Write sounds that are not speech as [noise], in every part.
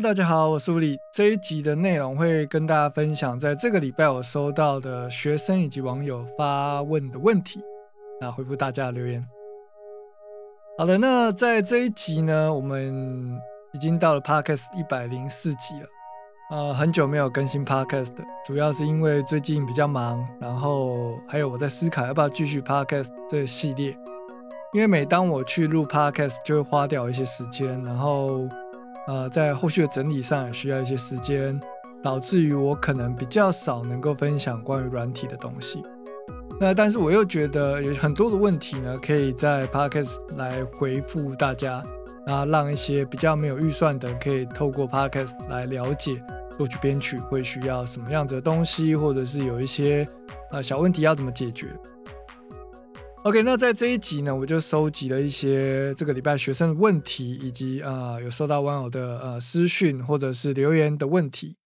大家好，我是吴理。这一集的内容会跟大家分享，在这个礼拜我收到的学生以及网友发问的问题，那回复大家留言。好的，那在这一集呢，我们已经到了 Podcast 一百零四集了。呃，很久没有更新 Podcast，主要是因为最近比较忙，然后还有我在思考要不要继续 Podcast 这个系列。因为每当我去录 Podcast，就会花掉一些时间，然后呃，在后续的整理上也需要一些时间，导致于我可能比较少能够分享关于软体的东西。那但是我又觉得有很多的问题呢，可以在 Podcast 来回复大家，那让一些比较没有预算的，可以透过 Podcast 来了解。作曲编曲会需要什么样子的东西，或者是有一些呃小问题要怎么解决？OK，那在这一集呢，我就收集了一些这个礼拜学生的问题，以及呃有收到网友的呃私讯或者是留言的问题，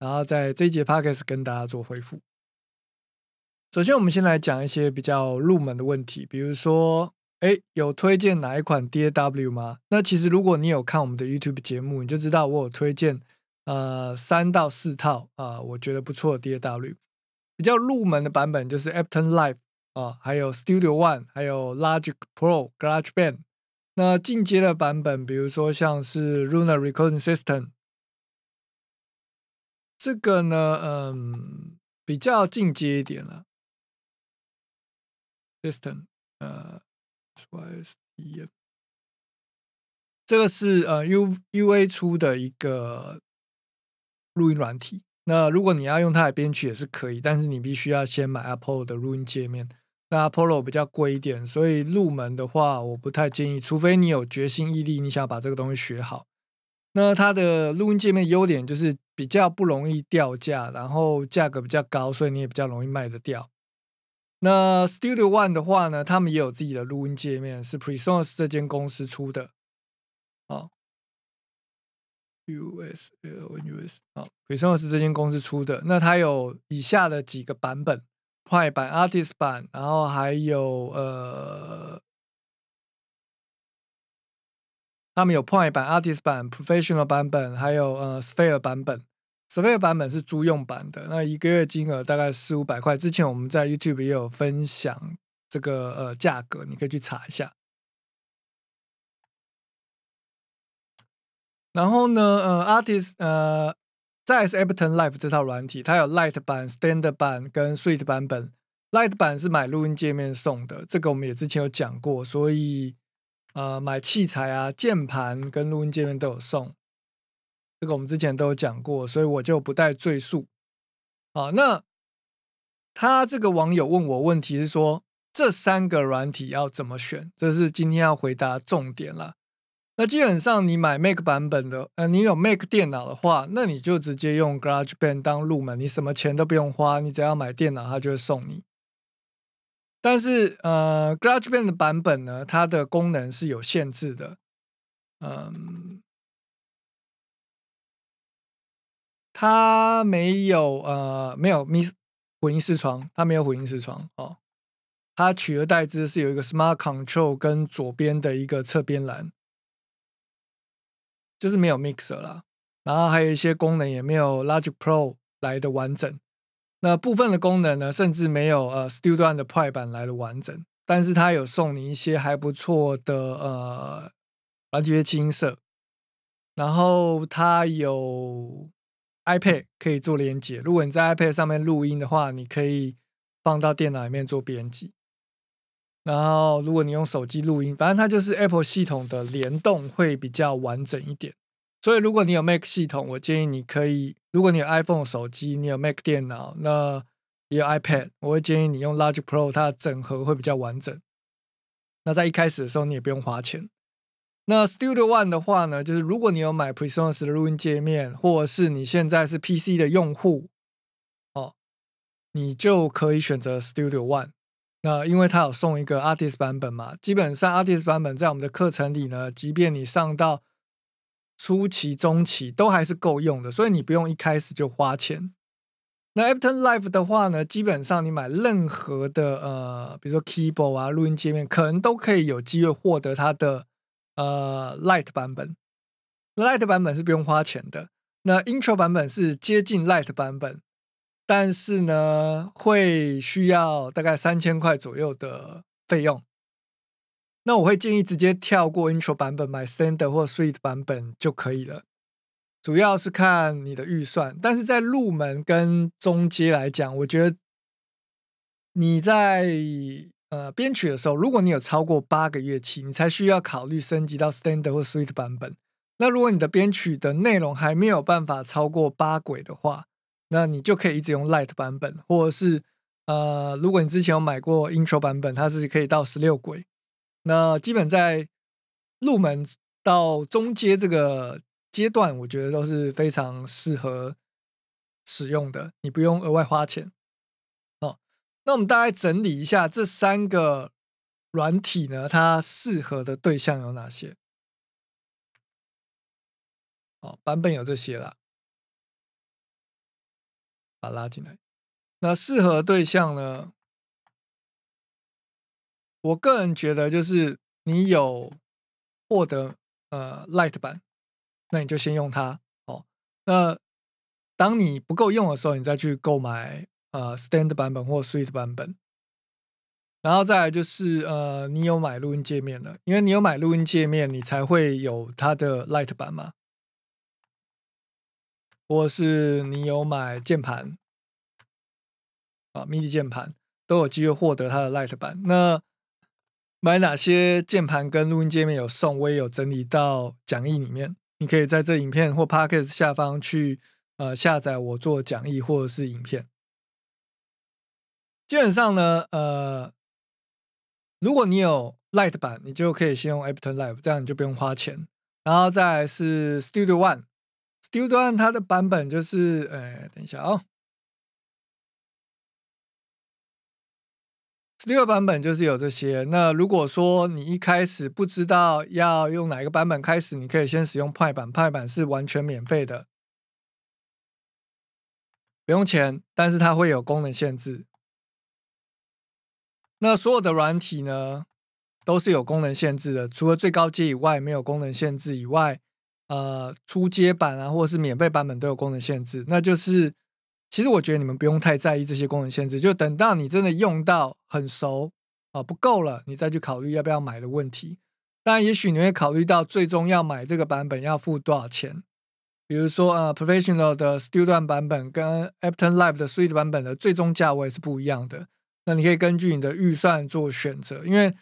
然后在这一节 Podcast 跟大家做回复。首先，我们先来讲一些比较入门的问题，比如说，哎，有推荐哪一款 DAW 吗？那其实如果你有看我们的 YouTube 节目，你就知道我有推荐。呃，三到四套啊，我觉得不错的 DAW，比较入门的版本就是 Ableton Live 啊，还有 Studio One，还有 Logic Pro、GarageBand。那进阶的版本，比如说像是 Luna Recording System，这个呢，嗯，比较进阶一点了。System，呃，SYSTM，这个是呃 U UA 出的一个。录音软体，那如果你要用它来编曲也是可以，但是你必须要先买 Apple 的录音界面。那 Apollo 比较贵一点，所以入门的话我不太建议，除非你有决心毅力，你想把这个东西学好。那它的录音界面优点就是比较不容易掉价，然后价格比较高，所以你也比较容易卖得掉。那 Studio One 的话呢，他们也有自己的录音界面，是 Presonus 这间公司出的。哦。US L US 啊，Presonus 这间公司出的。那它有以下的几个版本：Pro 版、Artist 版，然后还有呃，他们有 Pro 版、Artist 版、Professional 版本，还有呃 Sphere 版本。Sphere 版本是租用版的，那一个月金额大概四五百块。之前我们在 YouTube 也有分享这个呃价格，你可以去查一下。然后呢，呃，Artist，呃，再是 Ableton Live 这套软体，它有 Light 版、Standard 版跟 Suite 版本。Light 版是买录音界面送的，这个我们也之前有讲过，所以呃，买器材啊、键盘跟录音界面都有送，这个我们之前都有讲过，所以我就不带赘述。啊，那他这个网友问我问题是说，这三个软体要怎么选？这是今天要回答重点了。那基本上你买 Mac 版本的，呃，你有 Mac 电脑的话，那你就直接用 GarageBand 当入门，你什么钱都不用花，你只要买电脑，它就会送你。但是，呃，GarageBand 的版本呢，它的功能是有限制的，嗯，它没有，呃，没有 Miss 混音视窗，它没有混音视窗哦，它取而代之是有一个 Smart Control 跟左边的一个侧边栏。就是没有 mixer 啦，然后还有一些功能也没有 Logic Pro 来的完整。那部分的功能呢，甚至没有呃 Studio 的 Pro 版来的完整。但是它有送你一些还不错的呃软体乐器音色，然后它有 iPad 可以做连接。如果你在 iPad 上面录音的话，你可以放到电脑里面做编辑。然后，如果你用手机录音，反正它就是 Apple 系统的联动会比较完整一点。所以，如果你有 Mac 系统，我建议你可以；如果你有 iPhone 手机，你有 Mac 电脑，那也有 iPad，我会建议你用 Logic Pro，它的整合会比较完整。那在一开始的时候，你也不用花钱。那 Studio One 的话呢，就是如果你有买 Presonus 的录音界面，或者是你现在是 PC 的用户，哦，你就可以选择 Studio One。那因为它有送一个 Artist 版本嘛，基本上 Artist 版本在我们的课程里呢，即便你上到初期、中期都还是够用的，所以你不用一开始就花钱。那 Ableton Live 的话呢，基本上你买任何的呃，比如说 Keyboard 啊、录音界面，可能都可以有机会获得它的呃 Light 版本。Light 版本是不用花钱的，那 Intro 版本是接近 Light 版本，但是呢会需要大概三千块左右的费用。那我会建议直接跳过 Intro 版本，买 Standard 或 Suite 版本就可以了。主要是看你的预算，但是在入门跟中阶来讲，我觉得你在呃编曲的时候，如果你有超过八个乐器，你才需要考虑升级到 Standard 或 Suite 版本。那如果你的编曲的内容还没有办法超过八轨的话，那你就可以一直用 Light 版本，或者是呃，如果你之前有买过 Intro 版本，它是可以到十六轨。那基本在入门到中阶这个。阶段我觉得都是非常适合使用的，你不用额外花钱。哦，那我们大概整理一下这三个软体呢，它适合的对象有哪些？哦，版本有这些啦，把它拉进来。那适合对象呢？我个人觉得就是你有获得呃 Light 版。那你就先用它哦。那当你不够用的时候，你再去购买呃 Stand 版本或 Suite 版本。然后再来就是呃，你有买录音界面的，因为你有买录音界面，你才会有它的 Light 版嘛。或是你有买键盘啊，MIDI 键盘都有机会获得它的 Light 版。那买哪些键盘跟录音界面有送，我也有整理到讲义里面。你可以在这影片或 podcast 下方去呃下载我做讲义或者是影片。基本上呢，呃，如果你有 Light 版，你就可以先用 Ableton Live，这样你就不用花钱。然后再是 Studio One Studio 它的版本就是，哎，等一下啊。第二版本就是有这些。那如果说你一开始不知道要用哪一个版本开始，你可以先使用派版，派版是完全免费的，不用钱，但是它会有功能限制。那所有的软体呢，都是有功能限制的，除了最高阶以外没有功能限制以外，呃，初阶版啊或者是免费版本都有功能限制，那就是。其实我觉得你们不用太在意这些功能限制，就等到你真的用到很熟啊不够了，你再去考虑要不要买的问题。当然，也许你会考虑到最终要买这个版本要付多少钱。比如说呃，Professional 的 Studio 版本跟 Ableton Live 的 Suite 版本的最终价位是不一样的。那你可以根据你的预算做选择，因为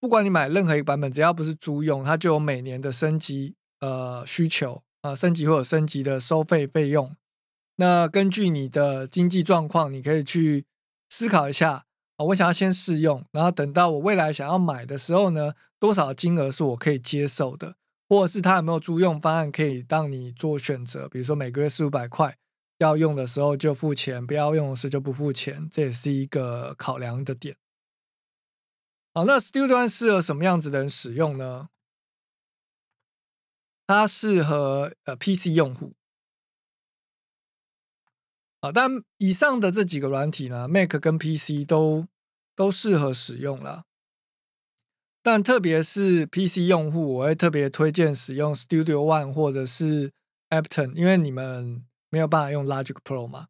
不管你买任何一个版本，只要不是租用，它就有每年的升级呃需求啊，升级或者升级的收费费用。那根据你的经济状况，你可以去思考一下啊。我想要先试用，然后等到我未来想要买的时候呢，多少金额是我可以接受的，或者是它有没有租用方案可以让你做选择？比如说每个月四五百块，要用的时候就付钱，不要用的时候就不付钱，这也是一个考量的点。好，那 Studio 适合什么样子的人使用呢？它适合呃 PC 用户。啊，但以上的这几个软体呢，Mac 跟 PC 都都适合使用了。但特别是 PC 用户，我会特别推荐使用 Studio One 或者是 Ableton，因为你们没有办法用 Logic Pro 嘛。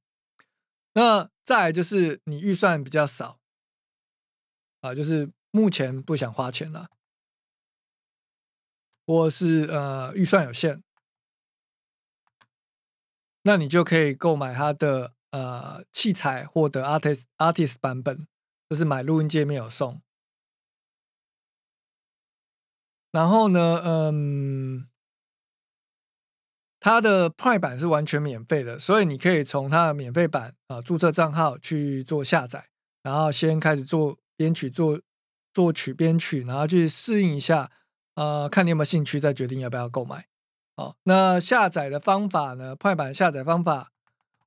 那再就是你预算比较少，啊，就是目前不想花钱了，或是呃预算有限。那你就可以购买它的呃器材，获得 artist artist 版本，就是买录音界面有送。然后呢，嗯，它的 Prime 版是完全免费的，所以你可以从它的免费版啊注册账号去做下载，然后先开始做编曲、做作曲、编曲，然后去适应一下，呃，看你有没有兴趣，再决定要不要购买。好，那下载的方法呢？快版下载方法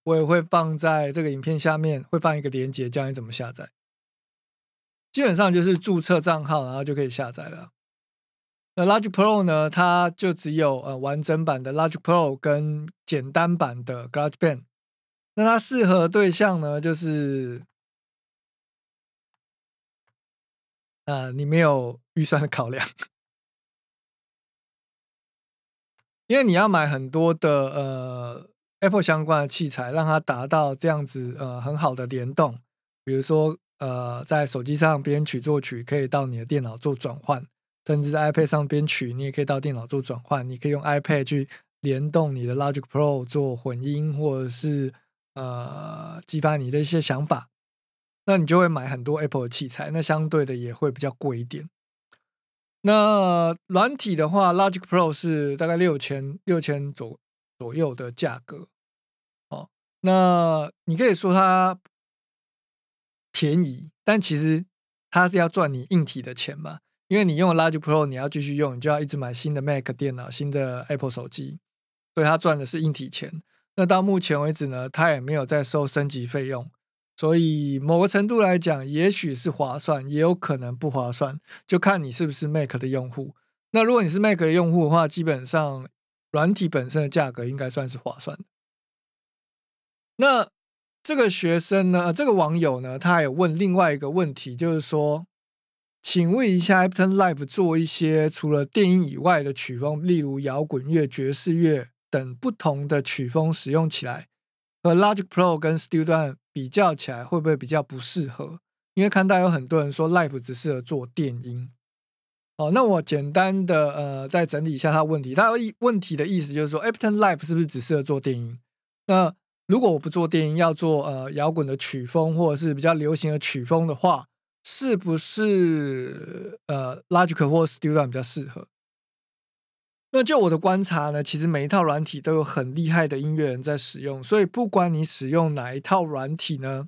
我也会放在这个影片下面，会放一个链接，教你怎么下载。基本上就是注册账号，然后就可以下载了。那 Logic Pro 呢？它就只有呃完整版的 Logic Pro 跟简单版的 GarageBand。那它适合对象呢，就是呃你没有预算的考量。因为你要买很多的呃 Apple 相关的器材，让它达到这样子呃很好的联动。比如说呃，在手机上编曲作曲，可以到你的电脑做转换；甚至在 iPad 上编曲，你也可以到电脑做转换。你可以用 iPad 去联动你的 Logic Pro 做混音，或者是呃激发你的一些想法。那你就会买很多 Apple 的器材，那相对的也会比较贵一点。那软体的话，Logic Pro 是大概六千六千左左右的价格。哦，那你可以说它便宜，但其实它是要赚你硬体的钱嘛？因为你用 Logic Pro，你要继续用，你就要一直买新的 Mac 电脑、新的 Apple 手机，所以它赚的是硬体钱。那到目前为止呢，它也没有在收升级费用。所以某个程度来讲，也许是划算，也有可能不划算，就看你是不是 Mac 的用户。那如果你是 Mac 的用户的话，基本上软体本身的价格应该算是划算的。那这个学生呢，这个网友呢，他还有问另外一个问题，就是说，请问一下 a p t o n Live 做一些除了电音以外的曲风，例如摇滚乐、爵士乐等不同的曲风，使用起来和 Logic Pro 跟 Studio 比较起来会不会比较不适合？因为看到有很多人说 Live 只适合做电音。哦，那我简单的呃再整理一下他问题。他问题的意思就是说，Ableton Live 是不是只适合做电音？那如果我不做电音，要做呃摇滚的曲风或者是比较流行的曲风的话，是不是呃 Logic 或 Studio 比较适合？那就我的观察呢，其实每一套软体都有很厉害的音乐人在使用，所以不管你使用哪一套软体呢，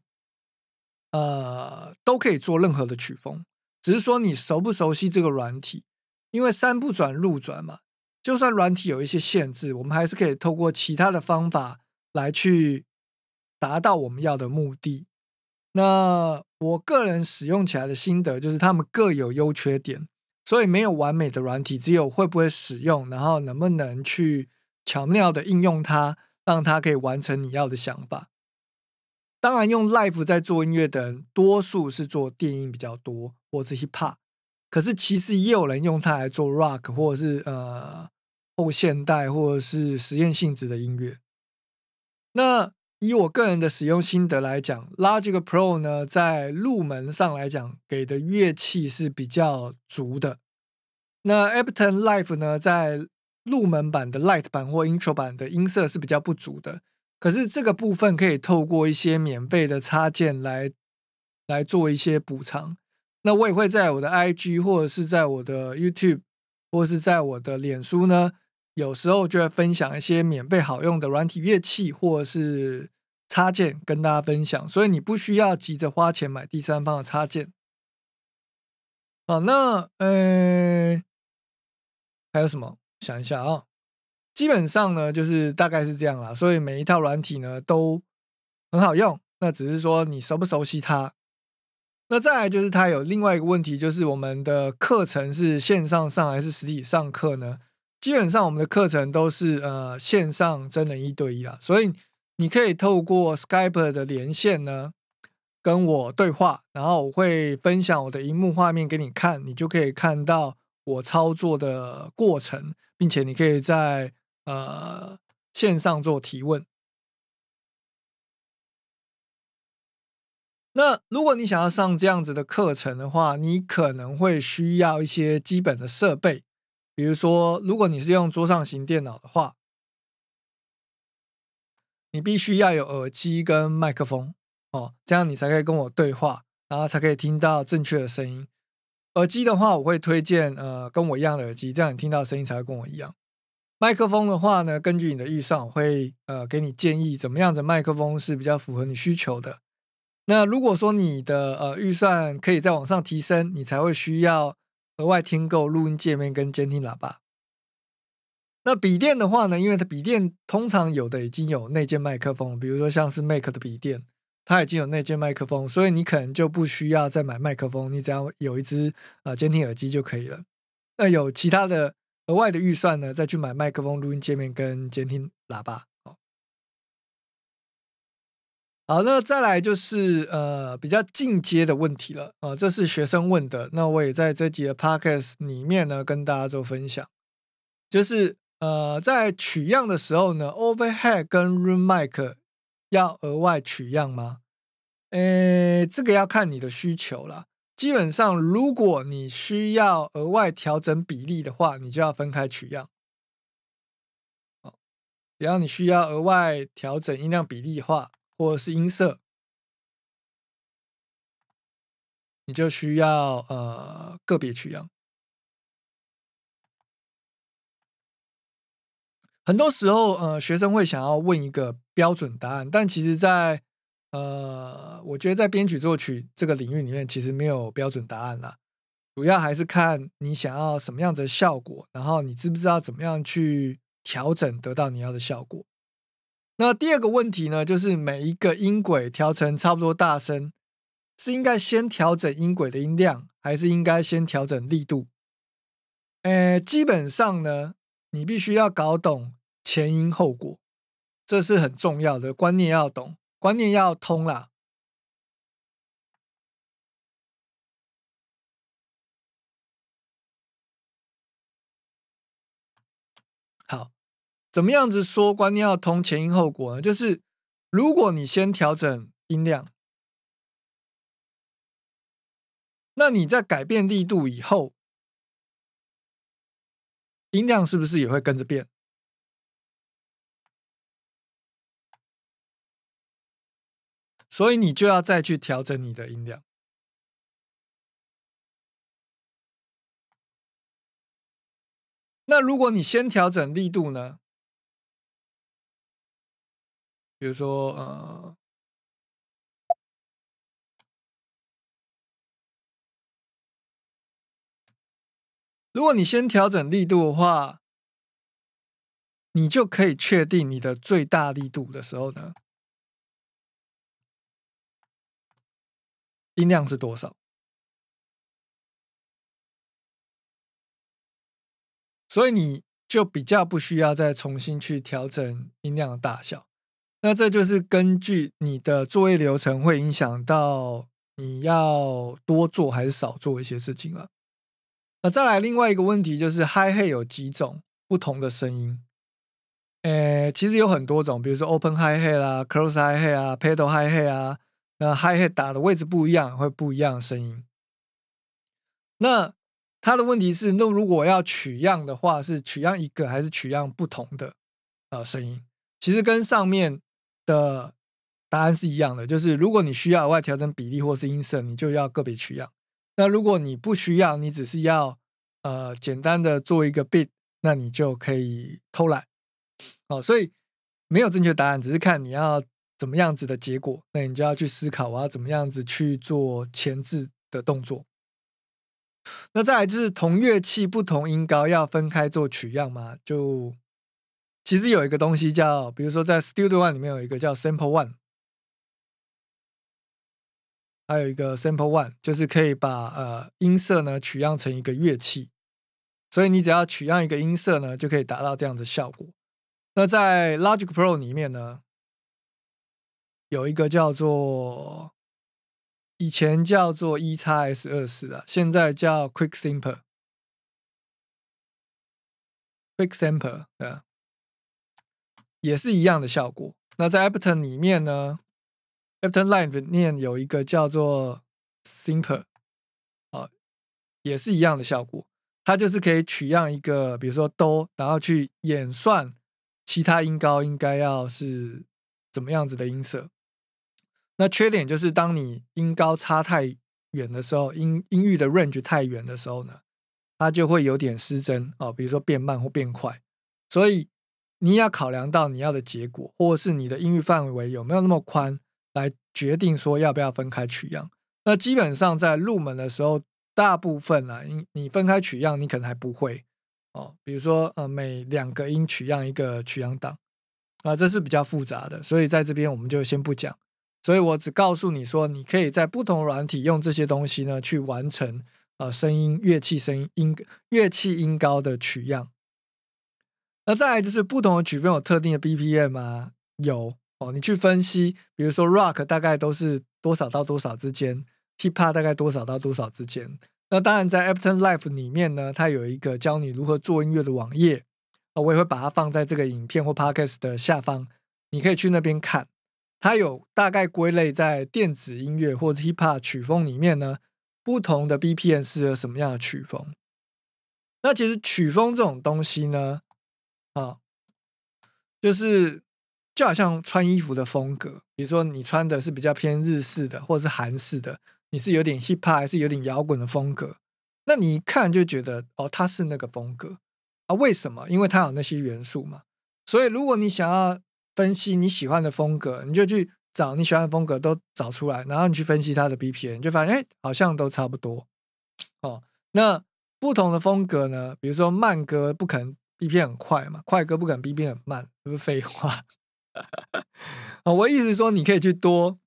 呃，都可以做任何的曲风，只是说你熟不熟悉这个软体。因为山不转路转嘛，就算软体有一些限制，我们还是可以透过其他的方法来去达到我们要的目的。那我个人使用起来的心得就是，他们各有优缺点。所以没有完美的软体，只有会不会使用，然后能不能去巧妙的应用它，让它可以完成你要的想法。当然，用 Live 在做音乐的人，多数是做电音比较多，或者 Hip Hop。可是其实也有人用它来做 Rock，或者是呃后现代，或者是实验性质的音乐。那以我个人的使用心得来讲，Logic Pro 呢，在入门上来讲，给的乐器是比较足的。那 Ableton Live 呢，在入门版的 Light 版或 Intro 版的音色是比较不足的。可是这个部分可以透过一些免费的插件来来做一些补偿。那我也会在我的 IG 或者是在我的 YouTube 或是在我的脸书呢。有时候就会分享一些免费好用的软体乐器或者是插件跟大家分享，所以你不需要急着花钱买第三方的插件。好，那呃还有什么？想一下啊，基本上呢就是大概是这样啦。所以每一套软体呢都很好用，那只是说你熟不熟悉它。那再来就是它有另外一个问题，就是我们的课程是线上上还是实体上课呢？基本上我们的课程都是呃线上真人一对一啦，所以你可以透过 Skype 的连线呢跟我对话，然后我会分享我的荧幕画面给你看，你就可以看到我操作的过程，并且你可以在呃线上做提问。那如果你想要上这样子的课程的话，你可能会需要一些基本的设备。比如说，如果你是用桌上型电脑的话，你必须要有耳机跟麦克风哦，这样你才可以跟我对话，然后才可以听到正确的声音。耳机的话，我会推荐呃跟我一样的耳机，这样你听到声音才会跟我一样。麦克风的话呢，根据你的预算，我会呃给你建议怎么样的麦克风是比较符合你需求的。那如果说你的呃预算可以再往上提升，你才会需要。额外听够录音界面跟监听喇叭。那笔电的话呢，因为它笔电通常有的已经有内建麦克风，比如说像是 Mac 的笔电，它已经有内建麦克风，所以你可能就不需要再买麦克风，你只要有一支呃监听耳机就可以了。那有其他的额外的预算呢，再去买麦克风、录音界面跟监听喇叭。好，那再来就是呃比较进阶的问题了啊，这是学生问的，那我也在这集的 podcast 里面呢跟大家做分享，就是呃，在取样的时候呢，overhead 跟 room mic 要额外取样吗？诶，这个要看你的需求了。基本上，如果你需要额外调整比例的话，你就要分开取样。好，只要你需要额外调整音量比例的话，或者是音色，你就需要呃个别取样。很多时候，呃，学生会想要问一个标准答案，但其实，在呃，我觉得在编曲作曲这个领域里面，其实没有标准答案啦。主要还是看你想要什么样的效果，然后你知不知道怎么样去调整，得到你要的效果。那第二个问题呢，就是每一个音轨调成差不多大声，是应该先调整音轨的音量，还是应该先调整力度？呃，基本上呢，你必须要搞懂。前因后果，这是很重要的观念，要懂，观念要通啦。好，怎么样子说观念要通，前因后果呢？就是如果你先调整音量，那你在改变力度以后，音量是不是也会跟着变？所以你就要再去调整你的音量。那如果你先调整力度呢？比如说，呃，如果你先调整力度的话，你就可以确定你的最大力度的时候呢？音量是多少？所以你就比较不需要再重新去调整音量的大小。那这就是根据你的作业流程会影响到你要多做还是少做一些事情了。那再来另外一个问题就是 Hi Hat 有几种不同的声音？呃，其实有很多种，比如说 Open Hi Hat 啦，Close Hi Hat 啊，Pedal Hi Hat 啊。那 hi hat 打的位置不一样，会不一样的声音。那他的问题是，那如果要取样的话，是取样一个还是取样不同的呃声音？其实跟上面的答案是一样的，就是如果你需要额外调整比例或是音色，你就要个别取样。那如果你不需要，你只是要呃简单的做一个 bit，那你就可以偷懒。哦，所以没有正确答案，只是看你要。怎么样子的结果，那你就要去思考，我要怎么样子去做前置的动作。那再来就是同乐器不同音高要分开做取样吗？就其实有一个东西叫，比如说在 Studio One 里面有一个叫 Sample One，还有一个 Sample One，就是可以把呃音色呢取样成一个乐器，所以你只要取样一个音色呢，就可以达到这样的效果。那在 Logic Pro 里面呢？有一个叫做以前叫做 E 叉 S 二四啊，现在叫 Quick Simple。Quick Simple 啊，也是一样的效果。那在 Ableton 里面呢，Ableton Live 里面有一个叫做 Simple，啊，也是一样的效果。它就是可以取样一个，比如说哆，然后去演算其他音高应该要是怎么样子的音色。那缺点就是，当你音高差太远的时候，音音域的 range 太远的时候呢，它就会有点失真哦，比如说变慢或变快。所以你要考量到你要的结果，或者是你的音域范围有没有那么宽，来决定说要不要分开取样。那基本上在入门的时候，大部分啊，你你分开取样，你可能还不会哦。比如说呃，每两个音取样一个取样档啊，这是比较复杂的，所以在这边我们就先不讲。所以我只告诉你说，你可以在不同软体用这些东西呢，去完成呃声音乐器声音音乐器音高的取样。那再来就是不同的曲风有特定的 BPM 吗？有哦，你去分析，比如说 Rock 大概都是多少到多少之间，Hip Hop 大概多少到多少之间。那当然在 Ableton Live 里面呢，它有一个教你如何做音乐的网页。我也会把它放在这个影片或 podcast 的下方，你可以去那边看。它有大概归类在电子音乐或者 hip hop 曲风里面呢，不同的 BPM 适合什么样的曲风。那其实曲风这种东西呢，啊，就是就好像穿衣服的风格，比如说你穿的是比较偏日式的，或者是韩式的，你是有点 hip hop 还是有点摇滚的风格，那你一看就觉得哦，它是那个风格啊？为什么？因为它有那些元素嘛。所以如果你想要分析你喜欢的风格，你就去找你喜欢的风格都找出来，然后你去分析它的 BPM，就发现哎，好像都差不多哦。那不同的风格呢？比如说慢歌不可能 B P 很快嘛，快歌不可能 B P 很慢，[laughs] 这是废话。啊，[laughs] 我意思说，你可以去多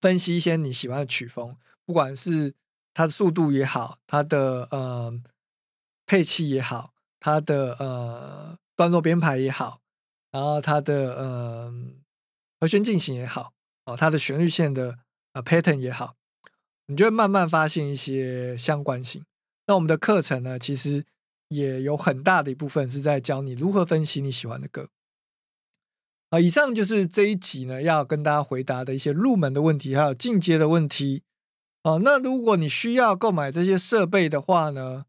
分析一些你喜欢的曲风，不管是它的速度也好，它的呃配器也好，它的呃段落编排也好，然后它的呃和弦进行也好，哦，它的旋律线的呃 pattern 也好，你就会慢慢发现一些相关性。那我们的课程呢，其实也有很大的一部分是在教你如何分析你喜欢的歌。啊，以上就是这一集呢要跟大家回答的一些入门的问题，还有进阶的问题。哦，那如果你需要购买这些设备的话呢，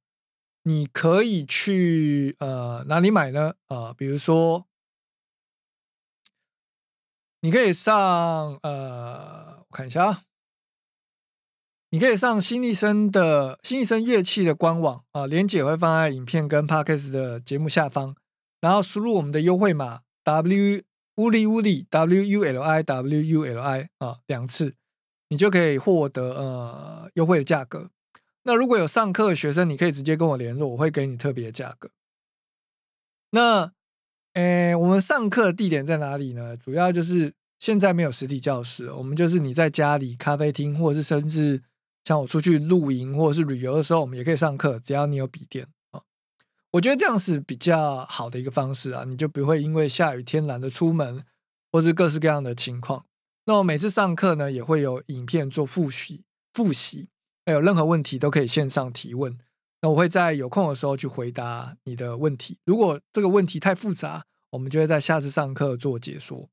你可以去呃哪里买呢？啊，比如说你可以上呃，我看一下啊。你可以上新力声的新力声乐器的官网啊，链接会放在影片跟 podcast 的节目下方，然后输入我们的优惠码 W 乌力乌力 W U L I W U L I 啊两次，你就可以获得呃优惠的价格。那如果有上课的学生，你可以直接跟我联络，我会给你特别的价格。那诶，我们上课的地点在哪里呢？主要就是现在没有实体教室，我们就是你在家里、咖啡厅，或者是甚至。像我出去露营或者是旅游的时候，我们也可以上课，只要你有笔电啊。我觉得这样是比较好的一个方式啊，你就不会因为下雨天懒得出门，或是各式各样的情况。那我每次上课呢，也会有影片做复习，复习，还有任何问题都可以线上提问。那我会在有空的时候去回答你的问题。如果这个问题太复杂，我们就会在下次上课做解说。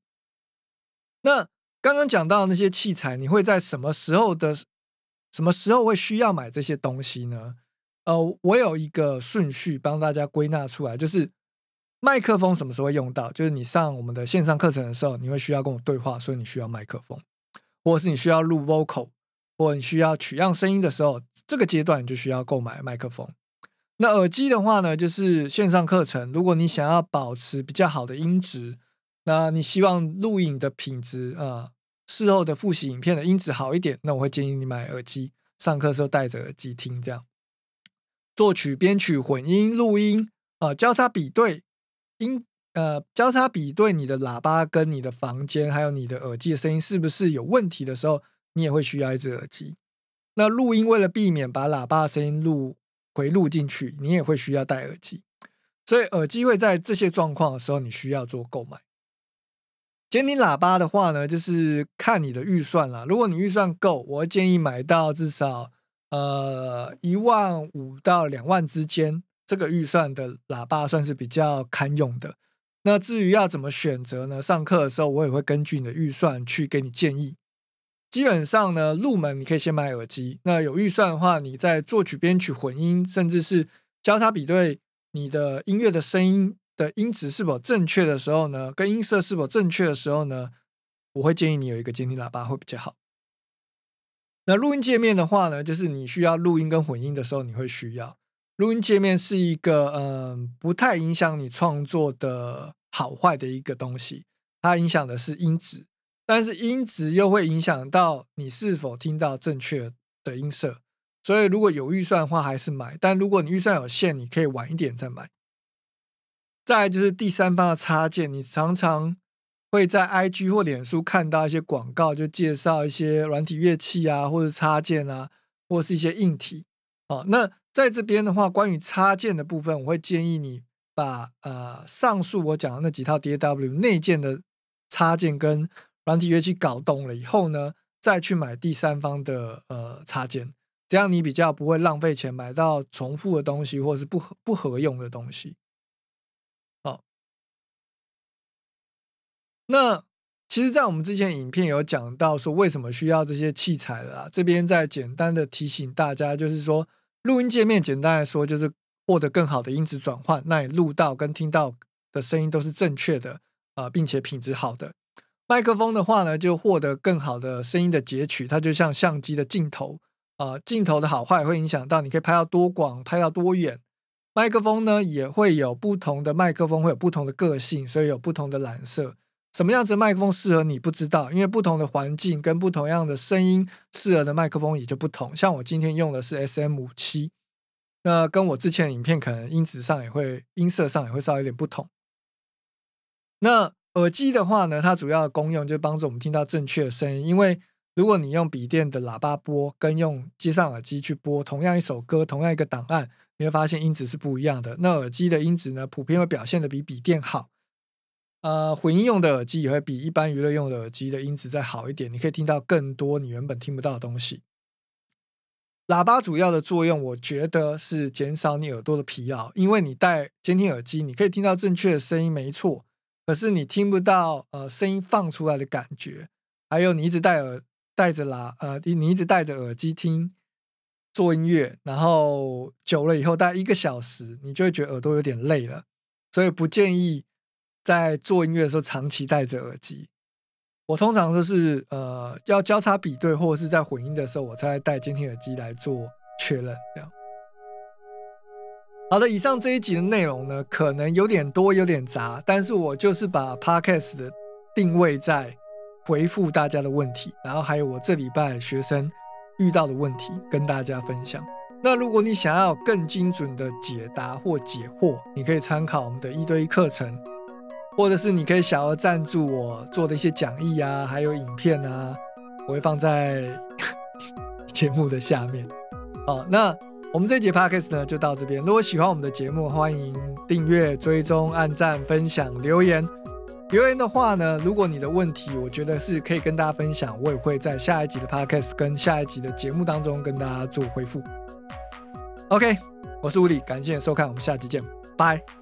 那刚刚讲到那些器材，你会在什么时候的？什么时候会需要买这些东西呢？呃，我有一个顺序帮大家归纳出来，就是麦克风什么时候会用到？就是你上我们的线上课程的时候，你会需要跟我对话，所以你需要麦克风，或者是你需要录 vocal，或者你需要取样声音的时候，这个阶段你就需要购买麦克风。那耳机的话呢，就是线上课程，如果你想要保持比较好的音质，那你希望录影的品质啊。事后的复习影片的音质好一点，那我会建议你买耳机，上课时候戴着耳机听，这样作曲、编曲、混音、录音啊，交叉比对音，呃，交叉比对你的喇叭跟你的房间，还有你的耳机的声音是不是有问题的时候，你也会需要一只耳机。那录音为了避免把喇叭声音录回录进去，你也会需要戴耳机。所以耳机会在这些状况的时候，你需要做购买。监听喇叭的话呢，就是看你的预算啦。如果你预算够，我会建议买到至少呃一万五到两万之间，这个预算的喇叭算是比较堪用的。那至于要怎么选择呢？上课的时候我也会根据你的预算去给你建议。基本上呢，入门你可以先买耳机。那有预算的话，你在作曲、编曲、混音，甚至是交叉比对你的音乐的声音。的音质是否正确的时候呢？跟音色是否正确的时候呢？我会建议你有一个监听喇叭会比较好。那录音界面的话呢，就是你需要录音跟混音的时候，你会需要录音界面是一个嗯不太影响你创作的好坏的一个东西，它影响的是音质，但是音质又会影响到你是否听到正确的音色。所以如果有预算的话，还是买；但如果你预算有限，你可以晚一点再买。再就是第三方的插件，你常常会在 IG 或脸书看到一些广告，就介绍一些软体乐器啊，或者插件啊，或是一些硬体。哦，那在这边的话，关于插件的部分，我会建议你把呃上述我讲的那几套 DAW 内建的插件跟软体乐器搞懂了以后呢，再去买第三方的呃插件，这样你比较不会浪费钱买到重复的东西，或是不合不合用的东西。好，那其实，在我们之前影片有讲到说为什么需要这些器材了。这边再简单的提醒大家，就是说录音界面简单来说就是获得更好的音质转换，那你录到跟听到的声音都是正确的啊，并且品质好的。麦克风的话呢，就获得更好的声音的截取，它就像相机的镜头啊，镜头的好坏会影响到你可以拍到多广、拍到多远。麦克风呢也会有不同的麦克风会有不同的个性，所以有不同的蓝色。什么样子的麦克风适合你不知道，因为不同的环境跟不同样的声音适合的麦克风也就不同。像我今天用的是 S M 五七，那跟我之前的影片可能音质上也会音色上也会稍微有点不同。那耳机的话呢，它主要的功用就帮助我们听到正确的声音。因为如果你用笔电的喇叭播，跟用接上耳机去播同样一首歌、同样一个档案，你会发现音质是不一样的。那耳机的音质呢，普遍会表现的比笔电好。呃，混音用的耳机也会比一般娱乐用的耳机的音质再好一点，你可以听到更多你原本听不到的东西。喇叭主要的作用，我觉得是减少你耳朵的疲劳，因为你戴监听耳机，你可以听到正确的声音，没错。可是你听不到呃声音放出来的感觉，还有你一直戴耳戴着喇呃你一直戴着耳机听做音乐，然后久了以后大概一个小时，你就会觉得耳朵有点累了，所以不建议在做音乐的时候长期戴着耳机。我通常都是呃要交叉比对或者是在混音的时候，我才戴监听耳机来做确认这样。好的，以上这一集的内容呢，可能有点多，有点杂，但是我就是把 podcast 的定位在回复大家的问题，然后还有我这礼拜学生遇到的问题跟大家分享。那如果你想要更精准的解答或解惑，你可以参考我们的一对一课程，或者是你可以小额赞助我做的一些讲义啊，还有影片啊，我会放在 [laughs] 节目的下面。好，那。我们这节 podcast 呢就到这边。如果喜欢我们的节目，欢迎订阅、追踪、按赞、分享、留言。留言的话呢，如果你的问题，我觉得是可以跟大家分享，我也会在下一集的 podcast 跟下一集的节目当中跟大家做回复。OK，我是吴理，感谢收看，我们下期见，拜。